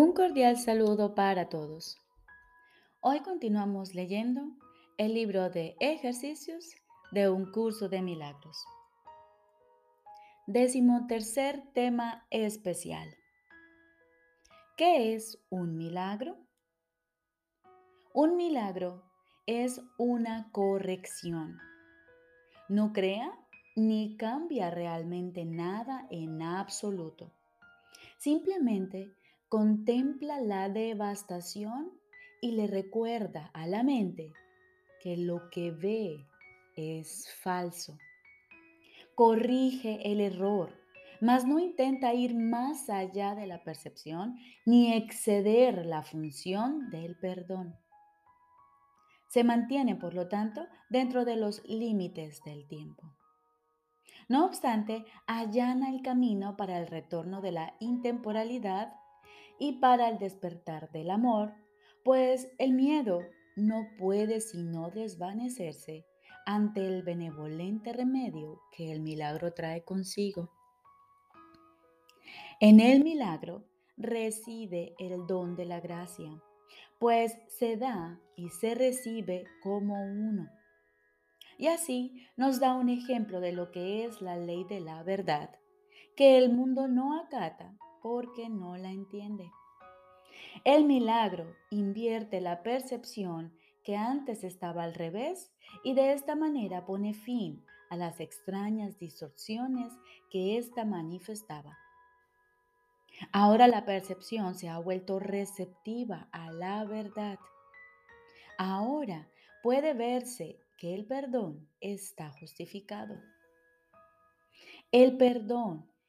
Un cordial saludo para todos. Hoy continuamos leyendo el libro de ejercicios de un curso de milagros. Décimo tercer tema especial. ¿Qué es un milagro? Un milagro es una corrección. No crea ni cambia realmente nada en absoluto. Simplemente contempla la devastación y le recuerda a la mente que lo que ve es falso. Corrige el error, mas no intenta ir más allá de la percepción ni exceder la función del perdón. Se mantiene, por lo tanto, dentro de los límites del tiempo. No obstante, allana el camino para el retorno de la intemporalidad y para el despertar del amor, pues el miedo no puede sino desvanecerse ante el benevolente remedio que el milagro trae consigo. En el milagro reside el don de la gracia, pues se da y se recibe como uno. Y así nos da un ejemplo de lo que es la ley de la verdad, que el mundo no acata porque no la entiende. El milagro invierte la percepción que antes estaba al revés y de esta manera pone fin a las extrañas distorsiones que ésta manifestaba. Ahora la percepción se ha vuelto receptiva a la verdad. Ahora puede verse que el perdón está justificado. El perdón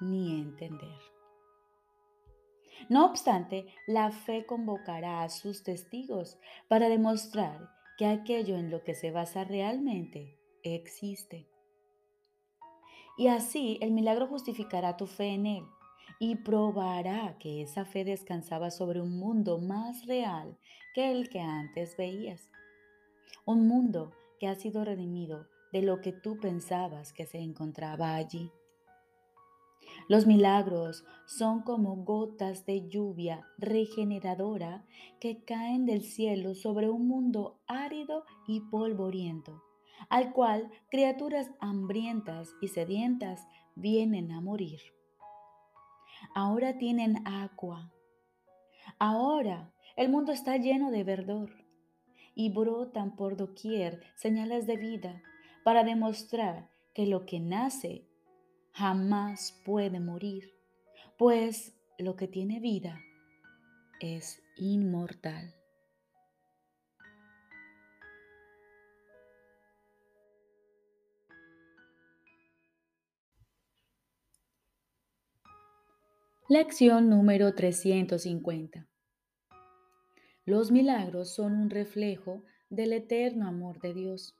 ni entender. No obstante, la fe convocará a sus testigos para demostrar que aquello en lo que se basa realmente existe. Y así el milagro justificará tu fe en él y probará que esa fe descansaba sobre un mundo más real que el que antes veías. Un mundo que ha sido redimido de lo que tú pensabas que se encontraba allí. Los milagros son como gotas de lluvia regeneradora que caen del cielo sobre un mundo árido y polvoriento, al cual criaturas hambrientas y sedientas vienen a morir. Ahora tienen agua. Ahora el mundo está lleno de verdor y brotan por doquier señales de vida para demostrar que lo que nace jamás puede morir, pues lo que tiene vida es inmortal. Lección número 350. Los milagros son un reflejo del eterno amor de Dios.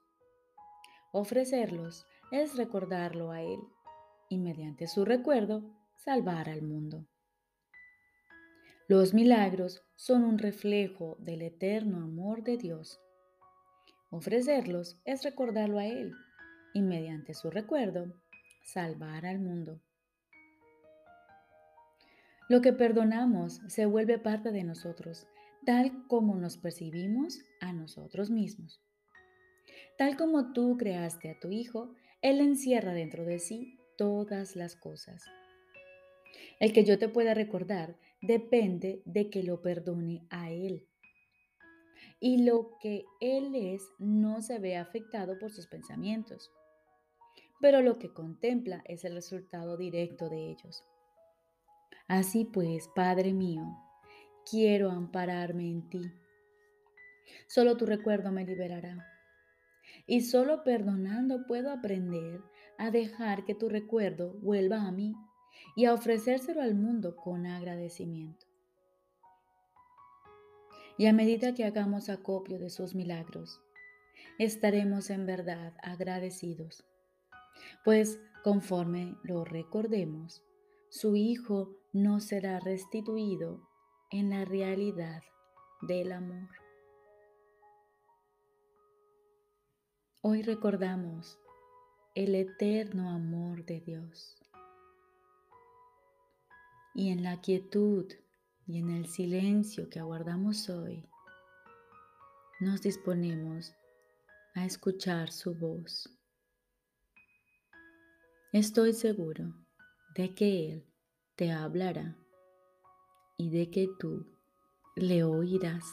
Ofrecerlos es recordarlo a Él y mediante su recuerdo salvar al mundo. Los milagros son un reflejo del eterno amor de Dios. Ofrecerlos es recordarlo a Él y mediante su recuerdo salvar al mundo. Lo que perdonamos se vuelve parte de nosotros, tal como nos percibimos a nosotros mismos. Tal como tú creaste a tu Hijo, Él encierra dentro de sí todas las cosas. El que yo te pueda recordar depende de que lo perdone a Él. Y lo que Él es no se ve afectado por sus pensamientos, pero lo que contempla es el resultado directo de ellos. Así pues, Padre mío, quiero ampararme en ti. Solo tu recuerdo me liberará. Y solo perdonando puedo aprender a dejar que tu recuerdo vuelva a mí y a ofrecérselo al mundo con agradecimiento. Y a medida que hagamos acopio de sus milagros, estaremos en verdad agradecidos, pues conforme lo recordemos, su Hijo no será restituido en la realidad del amor. Hoy recordamos el eterno amor de Dios. Y en la quietud y en el silencio que aguardamos hoy, nos disponemos a escuchar su voz. Estoy seguro de que Él te hablará y de que tú le oirás.